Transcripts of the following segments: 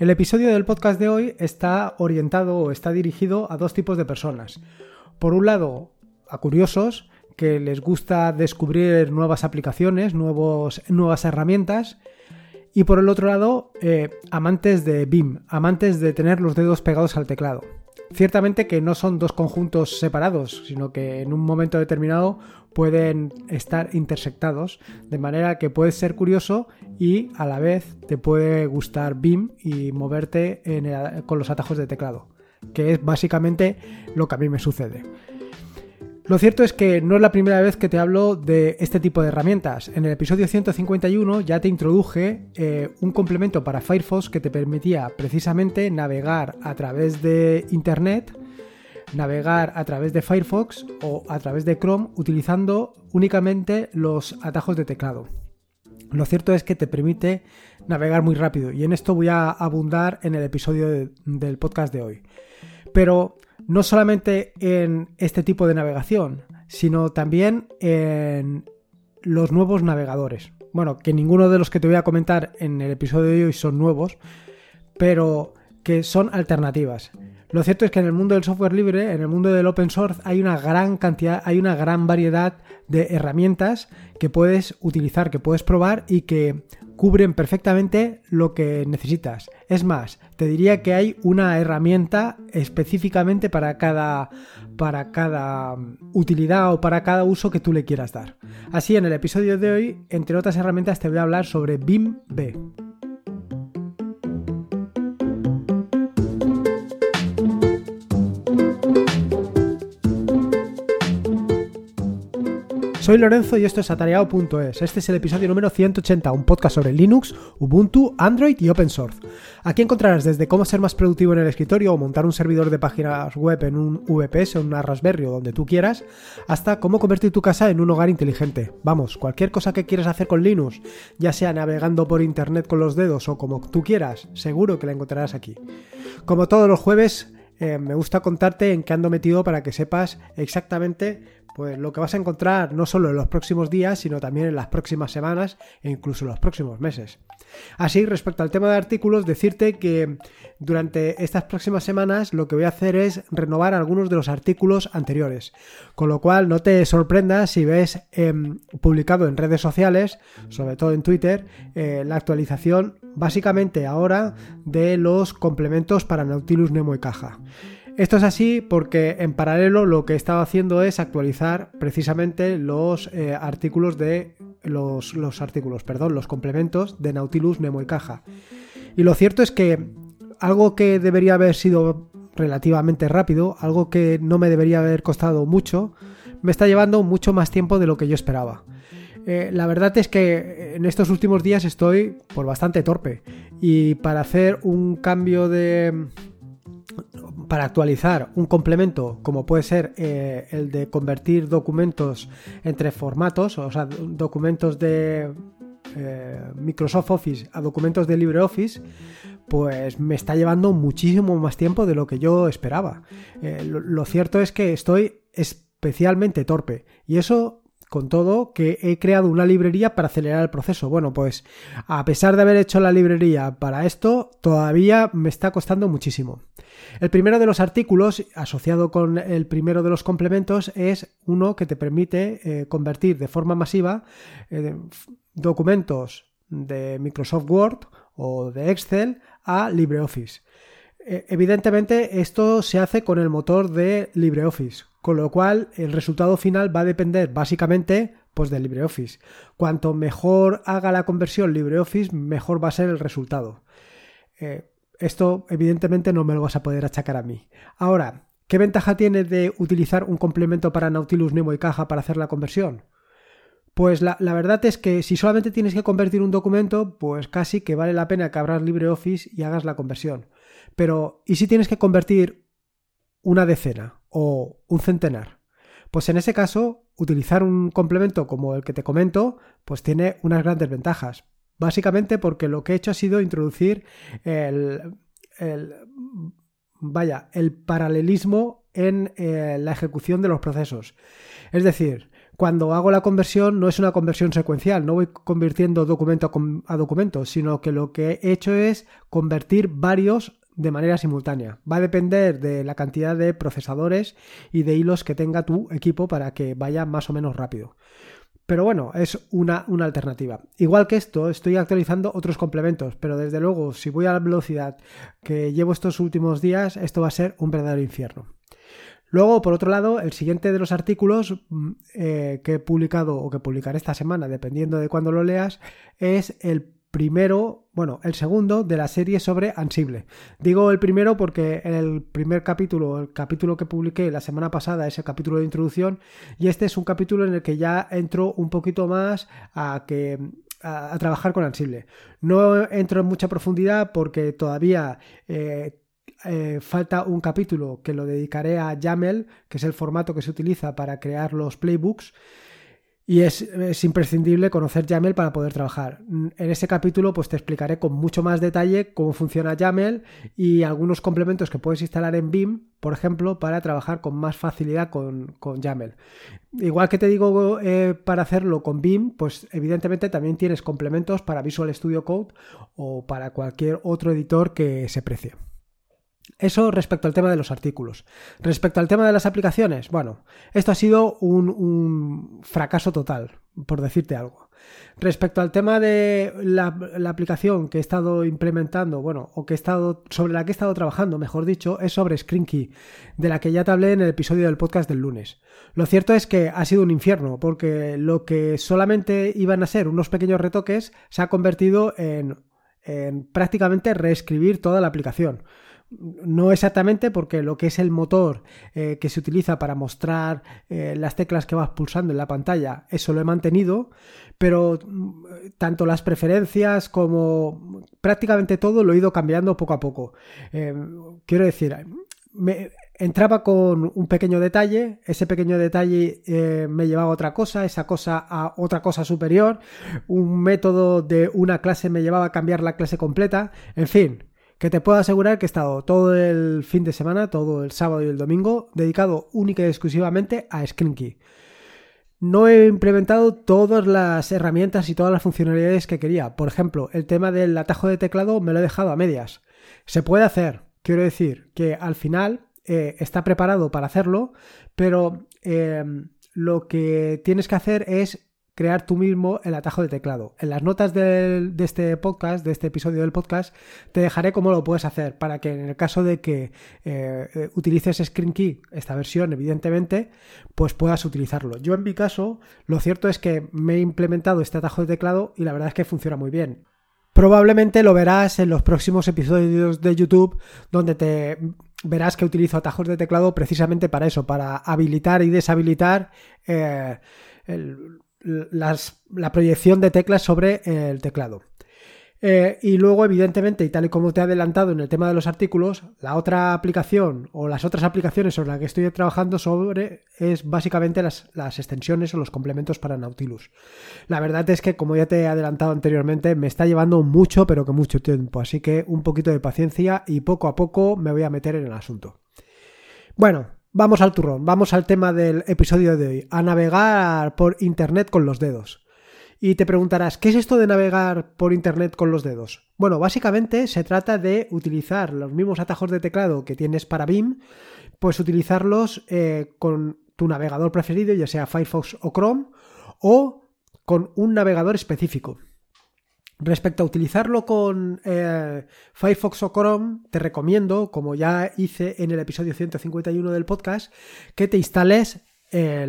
El episodio del podcast de hoy está orientado o está dirigido a dos tipos de personas. Por un lado, a curiosos que les gusta descubrir nuevas aplicaciones, nuevos, nuevas herramientas. Y por el otro lado, eh, amantes de BIM, amantes de tener los dedos pegados al teclado. Ciertamente que no son dos conjuntos separados, sino que en un momento determinado pueden estar intersectados, de manera que puedes ser curioso y a la vez te puede gustar BIM y moverte con los atajos de teclado, que es básicamente lo que a mí me sucede. Lo cierto es que no es la primera vez que te hablo de este tipo de herramientas. En el episodio 151 ya te introduje eh, un complemento para Firefox que te permitía precisamente navegar a través de Internet, navegar a través de Firefox o a través de Chrome utilizando únicamente los atajos de teclado. Lo cierto es que te permite navegar muy rápido y en esto voy a abundar en el episodio del podcast de hoy. Pero no solamente en este tipo de navegación, sino también en los nuevos navegadores. Bueno, que ninguno de los que te voy a comentar en el episodio de hoy son nuevos, pero que son alternativas. Lo cierto es que en el mundo del software libre, en el mundo del open source, hay una gran cantidad, hay una gran variedad de herramientas que puedes utilizar, que puedes probar y que cubren perfectamente lo que necesitas. Es más, te diría que hay una herramienta específicamente para cada para cada utilidad o para cada uso que tú le quieras dar. Así en el episodio de hoy, entre otras herramientas te voy a hablar sobre BIM B. Soy Lorenzo y esto es atareado.es. Este es el episodio número 180, un podcast sobre Linux, Ubuntu, Android y Open Source. Aquí encontrarás desde cómo ser más productivo en el escritorio o montar un servidor de páginas web en un VPS o en una Raspberry o donde tú quieras, hasta cómo convertir tu casa en un hogar inteligente. Vamos, cualquier cosa que quieras hacer con Linux, ya sea navegando por internet con los dedos o como tú quieras, seguro que la encontrarás aquí. Como todos los jueves, eh, me gusta contarte en qué ando metido para que sepas exactamente pues lo que vas a encontrar no solo en los próximos días, sino también en las próximas semanas e incluso en los próximos meses. Así, respecto al tema de artículos, decirte que durante estas próximas semanas lo que voy a hacer es renovar algunos de los artículos anteriores, con lo cual no te sorprendas si ves em, publicado en redes sociales, sobre todo en Twitter, eh, la actualización básicamente ahora de los complementos para Nautilus Nemo y Caja. Esto es así porque en paralelo lo que he estado haciendo es actualizar precisamente los eh, artículos de los, los, artículos, perdón, los complementos de Nautilus Nemo y Caja. Y lo cierto es que algo que debería haber sido relativamente rápido, algo que no me debería haber costado mucho, me está llevando mucho más tiempo de lo que yo esperaba. Eh, la verdad es que en estos últimos días estoy por bastante torpe y para hacer un cambio de, para actualizar un complemento como puede ser eh, el de convertir documentos entre formatos, o sea, documentos de eh, Microsoft Office a documentos de LibreOffice, pues me está llevando muchísimo más tiempo de lo que yo esperaba. Eh, lo cierto es que estoy especialmente torpe y eso con todo que he creado una librería para acelerar el proceso. Bueno, pues a pesar de haber hecho la librería para esto, todavía me está costando muchísimo. El primero de los artículos, asociado con el primero de los complementos, es uno que te permite eh, convertir de forma masiva eh, documentos de Microsoft Word o de Excel a LibreOffice. Eh, evidentemente esto se hace con el motor de LibreOffice, con lo cual el resultado final va a depender básicamente pues de LibreOffice. Cuanto mejor haga la conversión LibreOffice, mejor va a ser el resultado. Eh, esto evidentemente no me lo vas a poder achacar a mí. Ahora, ¿qué ventaja tiene de utilizar un complemento para Nautilus Nemo y Caja para hacer la conversión? Pues la, la, verdad es que si solamente tienes que convertir un documento, pues casi que vale la pena que abras LibreOffice y hagas la conversión. Pero, ¿y si tienes que convertir una decena o un centenar? Pues en ese caso, utilizar un complemento como el que te comento, pues tiene unas grandes ventajas. Básicamente porque lo que he hecho ha sido introducir el, vaya, el paralelismo en eh, la ejecución de los procesos. Es decir, cuando hago la conversión no es una conversión secuencial, no voy convirtiendo documento a documento, sino que lo que he hecho es convertir varios de manera simultánea. Va a depender de la cantidad de procesadores y de hilos que tenga tu equipo para que vaya más o menos rápido. Pero bueno, es una, una, alternativa. Igual que esto, estoy actualizando otros complementos, pero desde luego, si voy a la velocidad que llevo estos últimos días, esto va a ser un verdadero infierno. Luego, por otro lado, el siguiente de los artículos mm, eh, que he publicado o que publicaré esta semana, dependiendo de cuándo lo leas, es el primero, bueno, el segundo de la serie sobre Ansible. Digo el primero porque el primer capítulo, el capítulo que publiqué la semana pasada es el capítulo de introducción y este es un capítulo en el que ya entro un poquito más a que a, trabajar con Ansible. No entro en mucha profundidad porque todavía eh, eh, falta un capítulo que lo dedicaré a YAML, que es el formato que se utiliza para crear los playbooks. Y es, imprescindible conocer YAML para poder trabajar. En ese capítulo pues te explicaré con mucho más detalle cómo funciona YAML y algunos complementos que puedes instalar en BIM, por ejemplo, para trabajar con más facilidad con, con YAML. Igual que te digo eh, para hacerlo con BIM, pues evidentemente también tienes complementos para Visual Studio Code o para cualquier otro editor que se precie. Eso respecto al tema de los artículos. Respecto al tema de las aplicaciones, bueno, esto ha sido un, fracaso total, por decirte algo. Respecto al tema de la, aplicación que he estado implementando, bueno, o que he estado, sobre la que he estado trabajando, mejor dicho, es sobre ScreenKey, de la que ya te hablé en el episodio del podcast del lunes. Lo cierto es que ha sido un infierno, porque lo que solamente iban a ser unos pequeños retoques se ha convertido en prácticamente reescribir toda la aplicación. No exactamente porque lo que es el motor eh, que se utiliza para mostrar eh, las teclas que vas pulsando en la pantalla, eso lo he mantenido, pero mm, tanto las preferencias como prácticamente todo lo he ido cambiando poco a poco. Eh, quiero decir, me, entraba con un pequeño detalle, ese pequeño detalle me llevaba a otra cosa, esa cosa a otra cosa superior, un método de una clase me llevaba a cambiar la clase completa, en fin, que te puedo asegurar que he estado todo el fin de semana, todo el sábado y el domingo, dedicado única y exclusivamente a ScreenKey. No he implementado todas las herramientas y todas las funcionalidades que quería. Por ejemplo, el tema del atajo de teclado me lo he dejado a medias. Se puede hacer, quiero decir que al final eh, está preparado para hacerlo, pero eh, lo que tienes que hacer es crear tú mismo el atajo de teclado. En las notas de, este podcast, de este episodio del podcast, te dejaré cómo lo puedes hacer para que en el caso de que eh, utilices ScreenKey, esta versión evidentemente, pues puedas utilizarlo. Yo en mi caso, lo cierto es que me he implementado este atajo de teclado y la verdad es que funciona muy bien. Probablemente lo verás en los próximos episodios de YouTube donde te verás que utilizo atajos de teclado precisamente para eso, para habilitar y deshabilitar eh, el, la proyección de teclas sobre el teclado. Eh, y luego, evidentemente, y tal y como te he adelantado en el tema de los artículos, la otra aplicación o las otras aplicaciones sobre las que estoy trabajando sobre es básicamente las, las, extensiones o los complementos para Nautilus. La verdad es que, como ya te he adelantado anteriormente, me está llevando mucho, pero que mucho tiempo. Así que un poquito de paciencia y poco a poco me voy a meter en el asunto. Bueno, Vamos al turrón, vamos al tema del episodio de hoy, a navegar por Internet con los dedos. Y te preguntarás, ¿qué es esto de navegar por Internet con los dedos? Bueno, básicamente se trata de utilizar los mismos atajos de teclado que tienes para BIM, pues utilizarlos eh, con tu navegador preferido, ya sea Firefox o Chrome, o con un navegador específico. Respecto a utilizarlo con eh, Firefox o Chrome, te recomiendo, como ya hice en el episodio 151 del podcast, que te instales eh,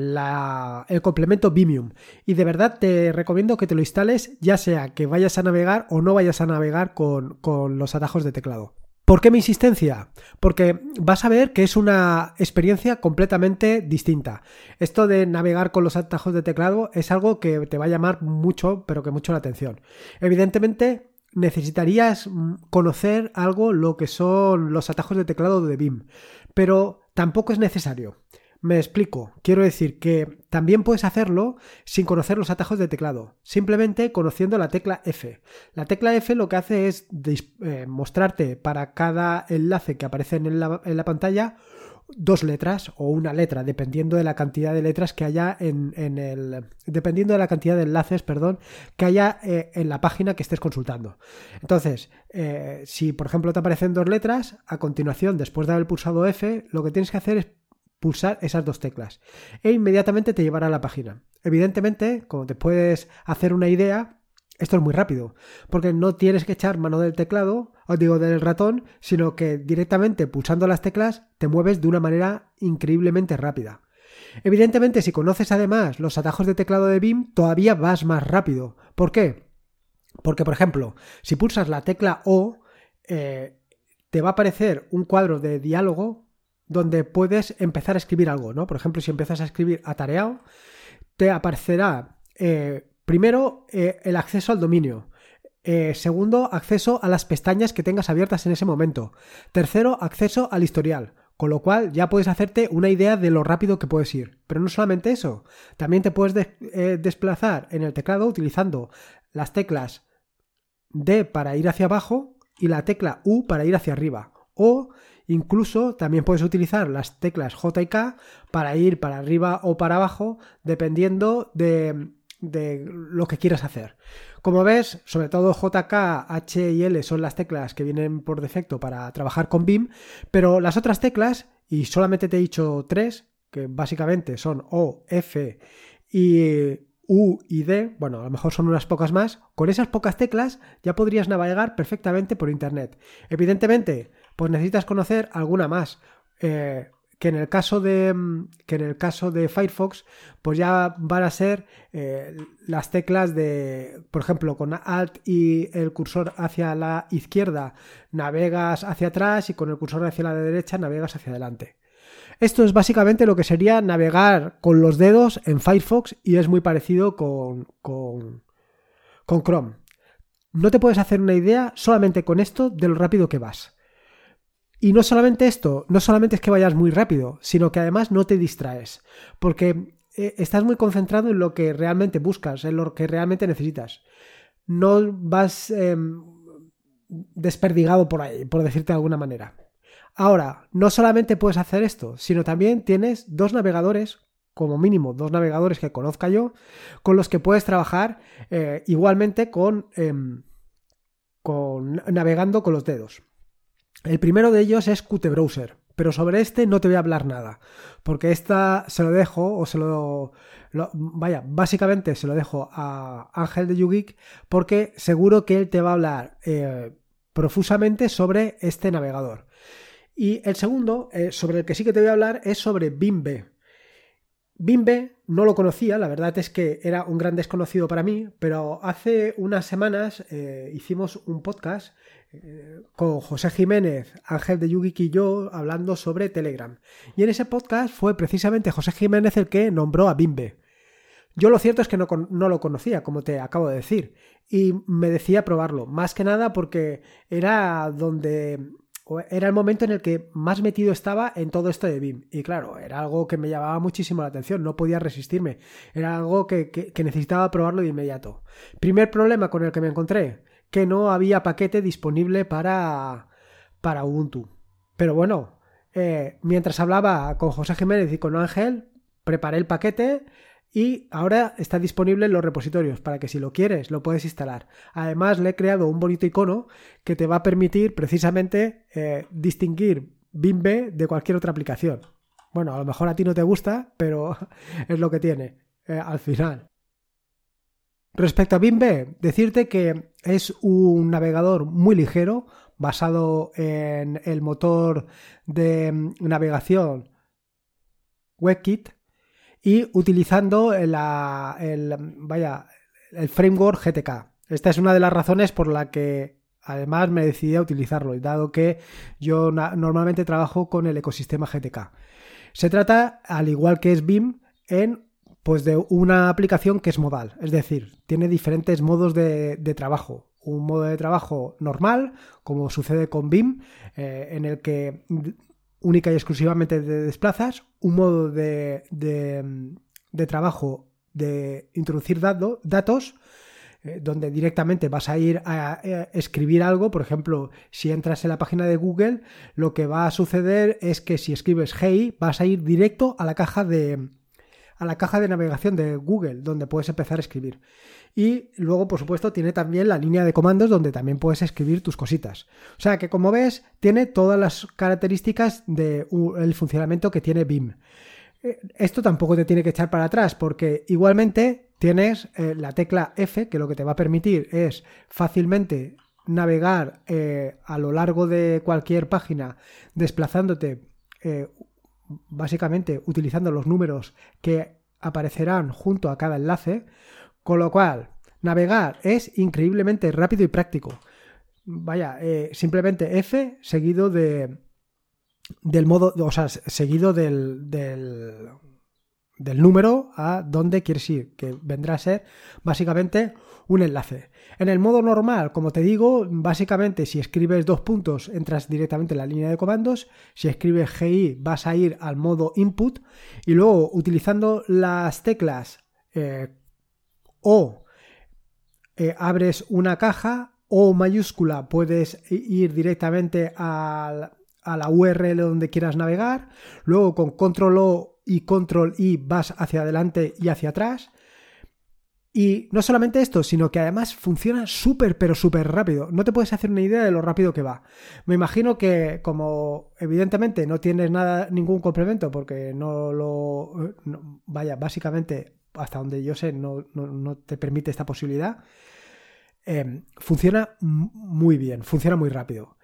el complemento Vimium. Y de verdad te recomiendo que te lo instales, ya sea que vayas a navegar o no vayas a navegar con los atajos de teclado. ¿Por qué mi insistencia? Porque vas a ver que es una experiencia completamente distinta. Esto de navegar con los atajos de teclado es algo que te va a llamar mucho, pero que mucho la atención. Evidentemente, necesitarías conocer algo lo que son los atajos de teclado de BIM, pero tampoco es necesario. Me explico. Quiero decir que también puedes hacerlo sin conocer los atajos de teclado, simplemente conociendo la tecla F. La tecla F lo que hace es eh, mostrarte para cada enlace que aparece en la, pantalla dos letras o una letra, dependiendo de la cantidad de letras que haya en, el. dependiendo de la cantidad de enlaces, perdón, que haya eh, en la página que estés consultando. Entonces, eh, si por ejemplo te aparecen dos letras, a continuación, después de haber pulsado F, lo que tienes que hacer es pulsar esas dos teclas e inmediatamente te llevará a la página. Evidentemente, como te puedes hacer una idea, esto es muy rápido, porque no tienes que echar mano del teclado, os digo del ratón, sino que directamente pulsando las teclas te mueves de una manera increíblemente rápida. Evidentemente, si conoces además los atajos de teclado de BIM, todavía vas más rápido. ¿Por qué? Porque, por ejemplo, si pulsas la tecla O, eh, te va a aparecer un cuadro de diálogo donde puedes empezar a escribir algo, ¿no? Por ejemplo, si empiezas a escribir atareado, te aparecerá eh, primero eh, el acceso al dominio. Eh, segundo, acceso a las pestañas que tengas abiertas en ese momento. Tercero, acceso al historial. Con lo cual ya puedes hacerte una idea de lo rápido que puedes ir. Pero no solamente eso, también te puedes desplazar en el teclado utilizando las teclas D para ir hacia abajo y la tecla U para ir hacia arriba. O Incluso también puedes utilizar las teclas J y K para ir para arriba o para abajo, dependiendo de, lo que quieras hacer. Como ves, sobre todo JK, H y L son las teclas que vienen por defecto para trabajar con BIM, pero las otras teclas, y solamente te he dicho tres, que básicamente son O, F y U y D, bueno, a lo mejor son unas pocas más, con esas pocas teclas ya podrías navegar perfectamente por Internet. Evidentemente, pues necesitas conocer alguna más. Eh, que en el caso de mm, que en el caso de Firefox pues ya van a ser eh, las teclas de por ejemplo con alt y el cursor hacia la izquierda navegas hacia atrás y con el cursor hacia la derecha navegas hacia adelante. Esto es básicamente lo que sería navegar con los dedos en Firefox y es muy parecido con, con, con Chrome. No te puedes hacer una idea solamente con esto de lo rápido que vas y no solamente esto, no solamente es que vayas muy rápido, sino que además no te distraes, porque eh, estás muy concentrado en lo que realmente buscas, en lo que realmente necesitas. No vas em, desperdigado por ahí, por decirte de alguna manera. Ahora, no solamente puedes hacer esto, sino también tienes dos navegadores, como mínimo dos navegadores que conozca yo, con los que puedes trabajar eh, igualmente con, em, con navegando con los dedos. El primero de ellos es Qt Browser, pero sobre este no te voy a hablar nada, porque esta se lo dejo o se lo, vaya, básicamente se lo dejo a Ángel de YouGeek porque seguro que él te va a hablar eh, profusamente sobre este navegador. Y el segundo, eh, sobre el que sí que te voy a hablar, es sobre BIMB. BIMB no lo conocía, la verdad es que era un gran desconocido para mí, pero hace unas semanas eh, hicimos un podcast con José Jiménez, Ángel de Yugi y yo hablando sobre Telegram. Y en ese podcast fue precisamente José Jiménez el que nombró a Bimbe. Yo lo cierto es que no, no, lo conocía, como te acabo de decir, y me decía probarlo, más que nada porque era donde era el momento en el que más metido estaba en todo esto de BIM. Y claro, era algo que me llamaba muchísimo la atención, no podía resistirme, era algo que, que necesitaba probarlo de inmediato. Primer problema con el que me encontré, que no había paquete disponible para, para Ubuntu. Pero bueno, eh, mientras hablaba con José Jiménez y con Ángel, preparé el paquete y ahora está disponible en los repositorios para que si lo quieres lo puedes instalar. Además le he creado un bonito icono que te va a permitir precisamente eh, distinguir BIMB de cualquier otra aplicación. Bueno, a lo mejor a ti no te gusta, pero es lo que tiene eh, al final. Respecto a BIMB, decirte que es un navegador muy ligero, basado en el motor de navegación WebKit y utilizando el, vaya, el framework GTK. Esta es una de las razones por la que además me decidí a utilizarlo, dado que yo normalmente trabajo con el ecosistema GTK. Se trata, al igual que es BIM, en pues de una aplicación que es modal, es decir, tiene diferentes modos de, trabajo. Un modo de trabajo normal, como sucede con BIM, eh, en el que única y exclusivamente de desplazas, un modo de, de, trabajo de introducir datos, eh, donde directamente vas a ir a, escribir algo. Por ejemplo, si entras en la página de Google, lo que va a suceder es que si escribes Hey, vas a ir directo a la caja de a la caja de navegación de Google, donde puedes empezar a escribir. Y luego, por supuesto, tiene también la línea de comandos donde también puedes escribir tus cositas. O sea que, como ves, tiene todas las características del funcionamiento que tiene BIM. Eh, esto tampoco te tiene que echar para atrás porque igualmente tienes eh, la tecla F que lo que te va a permitir es fácilmente navegar eh, a lo largo de cualquier página desplazándote básicamente utilizando los números que aparecerán junto a cada enlace con lo cual, navegar es increíblemente rápido y práctico. Vaya, eh, simplemente F seguido de del modo, o sea, seguido del, del, del número a donde quieres ir, que vendrá a ser básicamente un enlace. En el modo normal, como te digo, básicamente si escribes dos puntos entras directamente en la línea de comandos, si escribes GI vas a ir al modo input y luego utilizando las teclas eh, o eh, abres una caja o mayúscula puedes ir directamente a, la URL donde quieras navegar, luego con control O y control I vas hacia adelante y hacia atrás. Y no solamente esto, sino que además funciona súper, pero súper rápido. No te puedes hacer una idea de lo rápido que va. Me imagino que como evidentemente no tienes nada, ningún complemento, porque no lo... vaya, básicamente hasta donde yo sé, no, te permite esta posibilidad, em, funciona muy bien, funciona muy rápido.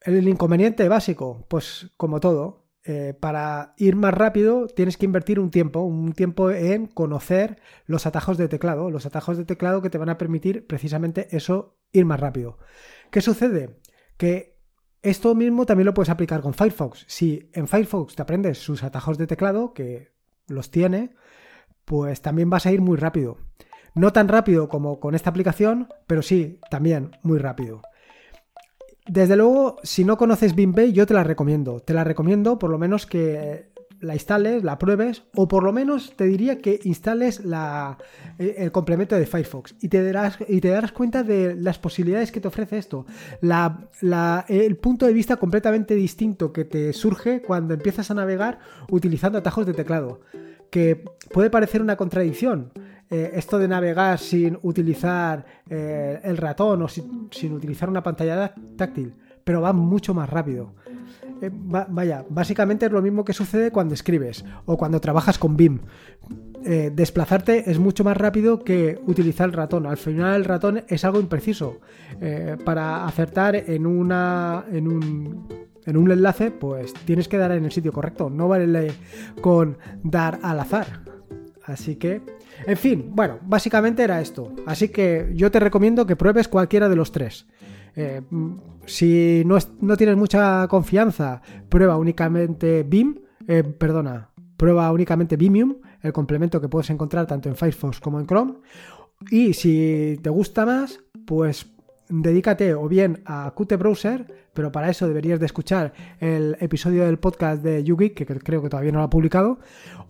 El inconveniente básico, pues como todo, eh, para ir más rápido tienes que invertir un tiempo, un tiempo en conocer los atajos de teclado, los atajos de teclado que te van a permitir precisamente eso, ir más rápido. ¿Qué sucede? Que esto mismo también lo puedes aplicar con Firefox. Si en Firefox te aprendes sus atajos de teclado, que los tiene, pues también vas a ir muy rápido. No tan rápido como con esta aplicación, pero sí, también muy rápido. Desde luego, si no conoces BIMBay, yo te la recomiendo. Te la recomiendo por lo menos que la instales, la pruebes, o por lo menos te diría que instales el complemento de Firefox y te, darás, y te darás cuenta de las posibilidades que te ofrece esto. el punto de vista completamente distinto que te surge cuando empiezas a navegar utilizando atajos de teclado que puede parecer una contradicción. Eh, esto de navegar sin utilizar eh, el ratón o sin, utilizar una pantalla táctil, pero va mucho más rápido. Eh, vaya, básicamente es lo mismo que sucede cuando escribes o cuando trabajas con BIM. desplazarte es mucho más rápido que utilizar el ratón. Al final el ratón es algo impreciso. para acertar en una. en un en un enlace, pues tienes que dar en el sitio correcto. No vale con dar al azar. Así que, en fin, bueno, básicamente era esto. Así que yo te recomiendo que pruebes cualquiera de los tres. Eh, si no, tienes mucha confianza, prueba únicamente BIM, eh, perdona, prueba únicamente Vimium, el complemento que puedes encontrar tanto en Firefox como en Chrome. Y si te gusta más, pues dedícate o bien a Qt Browser, pero para eso deberías de escuchar el episodio del podcast de YouGeek, que creo que todavía no lo ha publicado,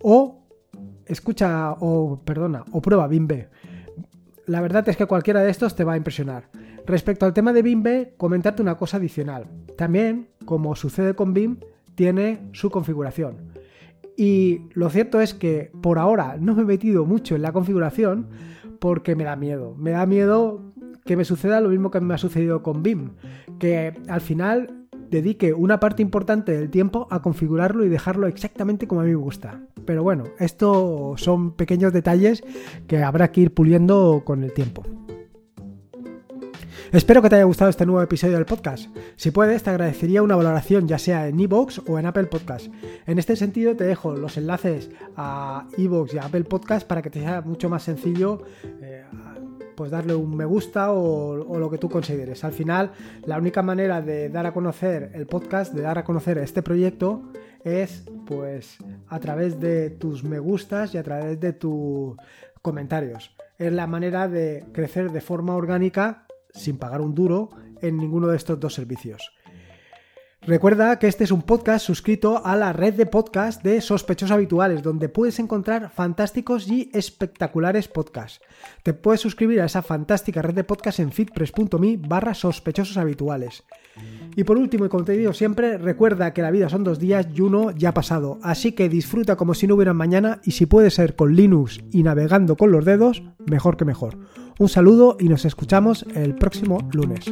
o escucha, o perdona, o prueba BIMB. La verdad es que cualquiera de estos te va a impresionar. Respecto al tema de BIMB, comentarte una cosa adicional. También, como sucede con BIM, tiene su configuración. Y lo cierto es que por ahora no me he metido mucho en la configuración porque me da miedo. Me da miedo que me suceda lo mismo que me ha sucedido con BIM, que al final dedique una parte importante del tiempo a configurarlo y dejarlo exactamente como a mí me gusta. Pero bueno, esto son pequeños detalles que habrá que ir puliendo con el tiempo. Espero que te haya gustado este nuevo episodio del podcast. Si puedes, te agradecería una valoración ya sea en iVoox o en Apple Podcast. En este sentido, te dejo los enlaces a iVoox y a Apple Podcast para que te sea mucho más sencillo eh, pues darle un me gusta o, lo que tú consideres. Al final, la única manera de dar a conocer el podcast, de dar a conocer este proyecto, es pues a través de tus me gustas y a través de tus comentarios. Es la manera de crecer de forma orgánica sin pagar un duro en ninguno de estos dos servicios. Recuerda que este es un podcast suscrito a la red de podcast de sospechosos habituales, donde puedes encontrar fantásticos y espectaculares podcasts. Te puedes suscribir a esa fantástica red de podcast en fitpress.me barra sospechosos habituales. Y por último, y como te digo siempre, recuerda que la vida son dos días y uno ya ha pasado, así que disfruta como si no hubiera mañana y si puede ser con Linux y navegando con los dedos, mejor que mejor. Un saludo y nos escuchamos el próximo lunes.